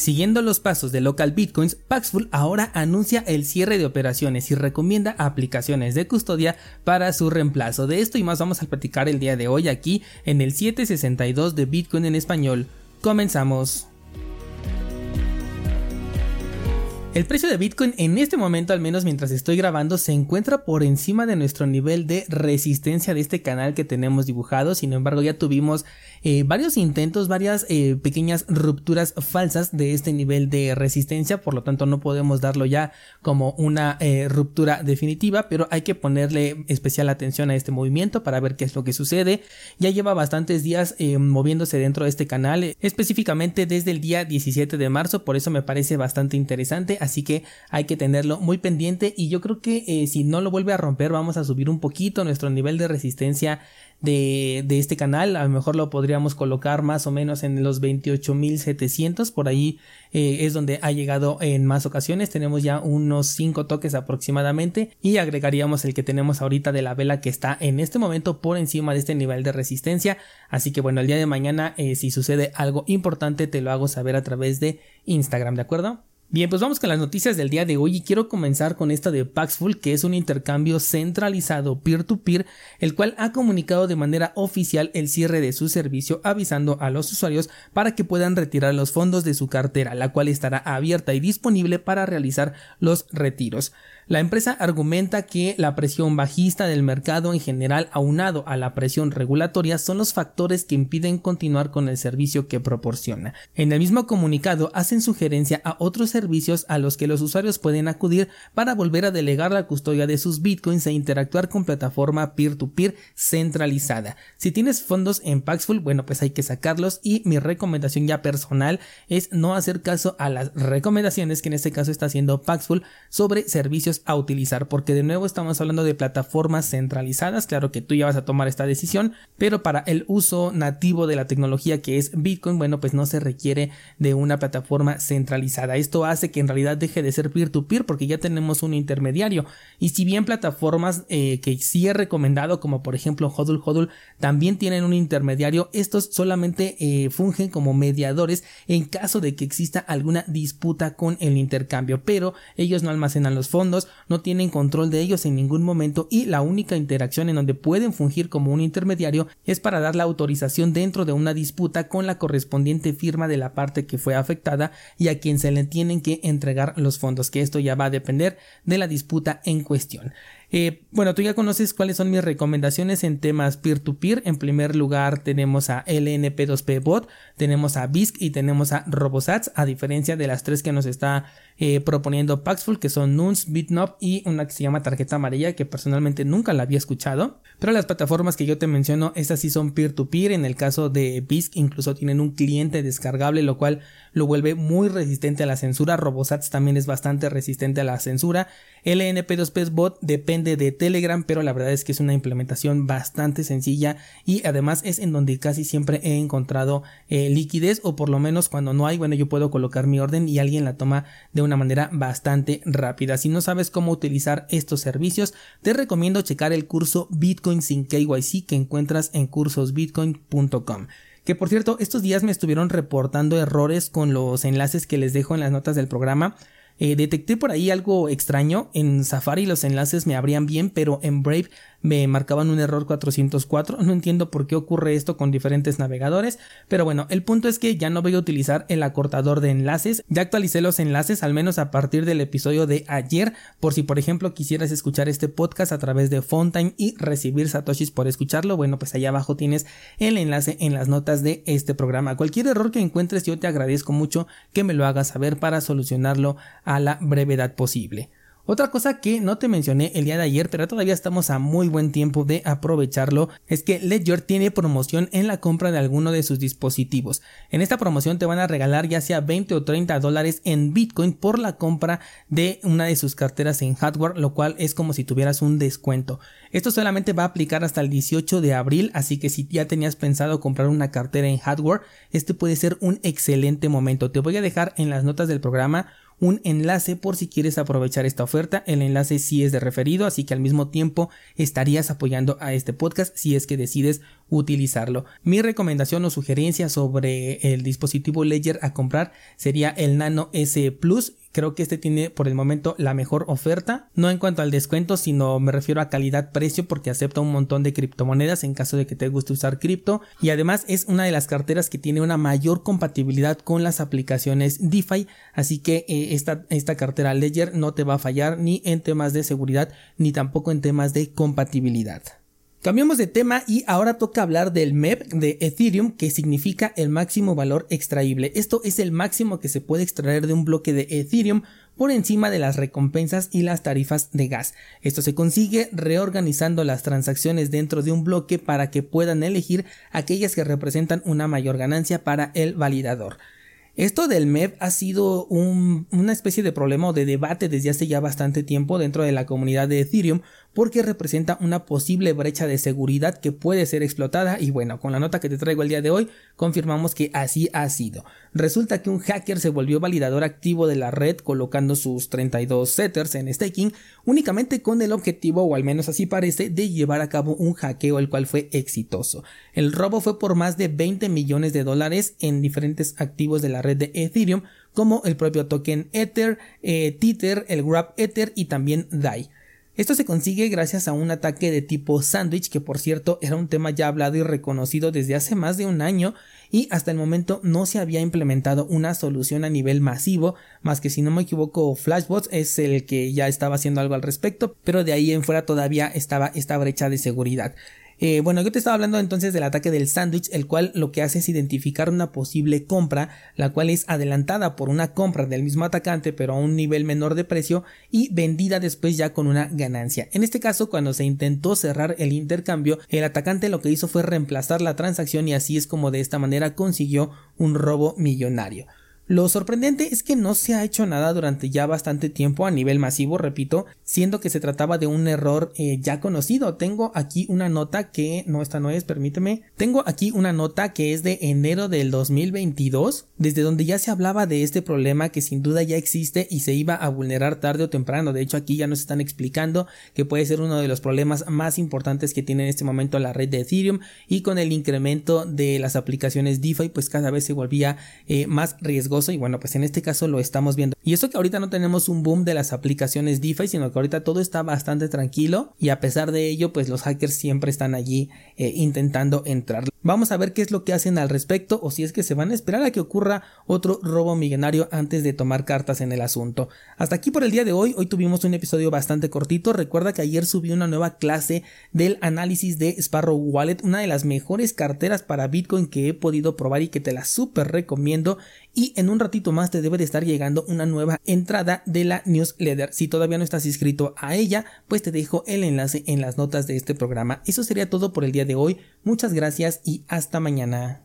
Siguiendo los pasos de Local Bitcoins, Paxful ahora anuncia el cierre de operaciones y recomienda aplicaciones de custodia para su reemplazo. De esto y más vamos a platicar el día de hoy aquí en el 762 de Bitcoin en español. Comenzamos. El precio de Bitcoin en este momento, al menos mientras estoy grabando, se encuentra por encima de nuestro nivel de resistencia de este canal que tenemos dibujado. Sin embargo, ya tuvimos eh, varios intentos, varias eh, pequeñas rupturas falsas de este nivel de resistencia. Por lo tanto, no podemos darlo ya como una eh, ruptura definitiva, pero hay que ponerle especial atención a este movimiento para ver qué es lo que sucede. Ya lleva bastantes días moviéndose dentro de este canal, específicamente desde el día 17 de marzo. Por eso me parece bastante interesante así que hay que tenerlo muy pendiente y yo creo que si no lo vuelve a romper vamos a subir un poquito nuestro nivel de resistencia de, este canal, a lo mejor lo podríamos colocar más o menos en los 28.700, por ahí eh, es donde ha llegado en más ocasiones, tenemos ya unos 5 toques aproximadamente. Y agregaríamos el que tenemos ahorita de la vela que está en este momento por encima de este nivel de resistencia, así que bueno, el día de mañana eh, si sucede algo importante te lo hago saber a través de Instagram, ¿de acuerdo? Bien, pues vamos con las noticias del día de hoy y quiero comenzar con esta de Paxful, que es un intercambio centralizado peer-to-peer, el cual ha comunicado de manera oficial el cierre de su servicio avisando a los usuarios para que puedan retirar los fondos de su cartera, la cual estará abierta y disponible para realizar los retiros. La empresa argumenta que la presión bajista del mercado en general aunado a la presión regulatoria son los factores que impiden continuar con el servicio que proporciona. En el mismo comunicado hacen sugerencia a otros servicios a los que los usuarios pueden acudir para volver a delegar la custodia de sus bitcoins e interactuar con plataforma peer-to-peer centralizada. Si tienes fondos en Paxful, bueno, pues hay que sacarlos y mi recomendación ya personal es no hacer caso a las recomendaciones que en este caso está haciendo Paxful sobre servicios a utilizar, porque de nuevo estamos hablando de plataformas centralizadas, claro que tú ya vas a tomar esta decisión, pero para el uso nativo de la tecnología que es Bitcoin, bueno, pues no se requiere de una plataforma centralizada. Esto hace que en realidad deje de ser peer-to-peer porque ya tenemos un intermediario. Y si bien plataformas eh, que sí he recomendado, como por ejemplo Hodl Hodl, también tienen un intermediario, estos solamente eh, fungen como mediadores en caso de que exista alguna disputa con el intercambio, pero ellos no almacenan los fondos, no tienen control de ellos en ningún momento y la única interacción en donde pueden fungir como un intermediario es para dar la autorización dentro de una disputa con la correspondiente firma de la parte que fue afectada y a quien se le tienen que entregar los fondos, que esto ya va a depender de la disputa en cuestión. Eh, bueno, tú ya conoces cuáles son mis recomendaciones en temas peer-to-peer. En primer lugar tenemos a LNP2P Bot, tenemos a BISC y tenemos a Robosats, a diferencia de las tres que nos está eh, proponiendo Paxful, que son Nuns, Bitnob y una que se llama Tarjeta Amarilla, que personalmente nunca la había escuchado. Pero las plataformas que yo te menciono, estas sí son peer-to-peer. En el caso de BISC incluso tienen un cliente descargable, lo cual lo vuelve muy resistente a la censura. Robosats también es bastante resistente a la censura. LNP2P Bot depende de Telegram, pero la verdad es que es una implementación bastante sencilla y además es en donde casi siempre he encontrado eh, liquidez o por lo menos cuando no hay, bueno, yo puedo colocar mi orden y alguien la toma de una manera bastante rápida. Si no sabes cómo utilizar estos servicios, te recomiendo checar el curso Bitcoin sin KYC que encuentras en cursosbitcoin.com. Que por cierto, estos días me estuvieron reportando errores con los enlaces que les dejo en las notas del programa. Eh, detecté por ahí algo extraño. En Safari los enlaces me abrían bien, pero en Brave me marcaban un error 404. No entiendo por qué ocurre esto con diferentes navegadores, pero bueno, el punto es que ya no voy a utilizar el acortador de enlaces. Ya actualicé los enlaces al menos a partir del episodio de ayer, por si por ejemplo quisieras escuchar este podcast a través de Fontime y recibir satoshis por escucharlo, bueno, pues allá abajo tienes el enlace en las notas de este programa. Cualquier error que encuentres yo te agradezco mucho que me lo hagas saber para solucionarlo a la brevedad posible. Otra cosa que no te mencioné el día de ayer, pero todavía estamos a muy buen tiempo de aprovecharlo, es que Ledger tiene promoción en la compra de alguno de sus dispositivos. En esta promoción te van a regalar ya sea 20 o 30 dólares en Bitcoin por la compra de una de sus carteras en hardware, lo cual es como si tuvieras un descuento. Esto solamente va a aplicar hasta el 18 de abril, así que si ya tenías pensado comprar una cartera en hardware, este puede ser un excelente momento. Te voy a dejar en las notas del programa un enlace por si quieres aprovechar esta oferta. El enlace sí es de referido, así que al mismo tiempo estarías apoyando a este podcast si es que decides utilizarlo. Mi recomendación o sugerencia sobre el dispositivo Ledger a comprar sería el Nano S Plus Creo que este tiene por el momento la mejor oferta, no en cuanto al descuento, sino me refiero a calidad-precio porque acepta un montón de criptomonedas en caso de que te guste usar cripto. Y además es una de las carteras que tiene una mayor compatibilidad con las aplicaciones DeFi, así que eh, esta, esta cartera Ledger no te va a fallar ni en temas de seguridad ni tampoco en temas de compatibilidad. Cambiamos de tema y ahora toca hablar del MEP de Ethereum que significa el máximo valor extraíble. Esto es el máximo que se puede extraer de un bloque de Ethereum por encima de las recompensas y las tarifas de gas. Esto se consigue reorganizando las transacciones dentro de un bloque para que puedan elegir aquellas que representan una mayor ganancia para el validador. Esto del MEP ha sido una especie de problema o de debate desde hace ya bastante tiempo dentro de la comunidad de Ethereum porque representa una posible brecha de seguridad que puede ser explotada y bueno, con la nota que te traigo el día de hoy confirmamos que así ha sido. Resulta que un hacker se volvió validador activo de la red colocando sus 32 setters en staking únicamente con el objetivo, o al menos así parece, de llevar a cabo un hackeo el cual fue exitoso. El robo fue por más de 20 millones de dólares en diferentes activos de la red de Ethereum como el propio token Ether, eh, Tether, el Grab Ether y también DAI. Esto se consigue gracias a un ataque de tipo sandwich que por cierto era un tema ya hablado y reconocido desde hace más de un año y hasta el momento no se había implementado una solución a nivel masivo más que si no me equivoco Flashbots es el que ya estaba haciendo algo al respecto pero de ahí en fuera todavía estaba esta brecha de seguridad. Eh, bueno, yo te estaba hablando entonces del ataque del sándwich, el cual lo que hace es identificar una posible compra, la cual es adelantada por una compra del mismo atacante, pero a un nivel menor de precio y vendida después ya con una ganancia. En este caso, cuando se intentó cerrar el intercambio, el atacante lo que hizo fue reemplazar la transacción y así es como de esta manera consiguió un robo millonario. Lo sorprendente es que no se ha hecho nada durante ya bastante tiempo a nivel masivo, repito, siendo que se trataba de un error eh, ya conocido. Tengo aquí una nota que, no, esta no es, permíteme. Tengo aquí una nota que es de enero del 2022, desde donde ya se hablaba de este problema que sin duda ya existe y se iba a vulnerar tarde o temprano. De hecho, aquí ya nos están explicando que puede ser uno de los problemas más importantes que tiene en este momento la red de Ethereum y con el incremento de las aplicaciones DeFi, pues cada vez se volvía eh, más riesgoso y bueno, pues en este caso lo estamos viendo. Y eso que ahorita no tenemos un boom de las aplicaciones DeFi, sino que ahorita todo está bastante tranquilo y a pesar de ello, pues los hackers siempre están allí eh, intentando entrar. Vamos a ver qué es lo que hacen al respecto o si es que se van a esperar a que ocurra otro robo millonario antes de tomar cartas en el asunto. Hasta aquí por el día de hoy, hoy tuvimos un episodio bastante cortito, recuerda que ayer subí una nueva clase del análisis de Sparrow Wallet, una de las mejores carteras para Bitcoin que he podido probar y que te la súper recomiendo y en un ratito más te debe de estar llegando una nueva entrada de la newsletter. Si todavía no estás inscrito a ella, pues te dejo el enlace en las notas de este programa. Eso sería todo por el día de hoy. Muchas gracias y hasta mañana.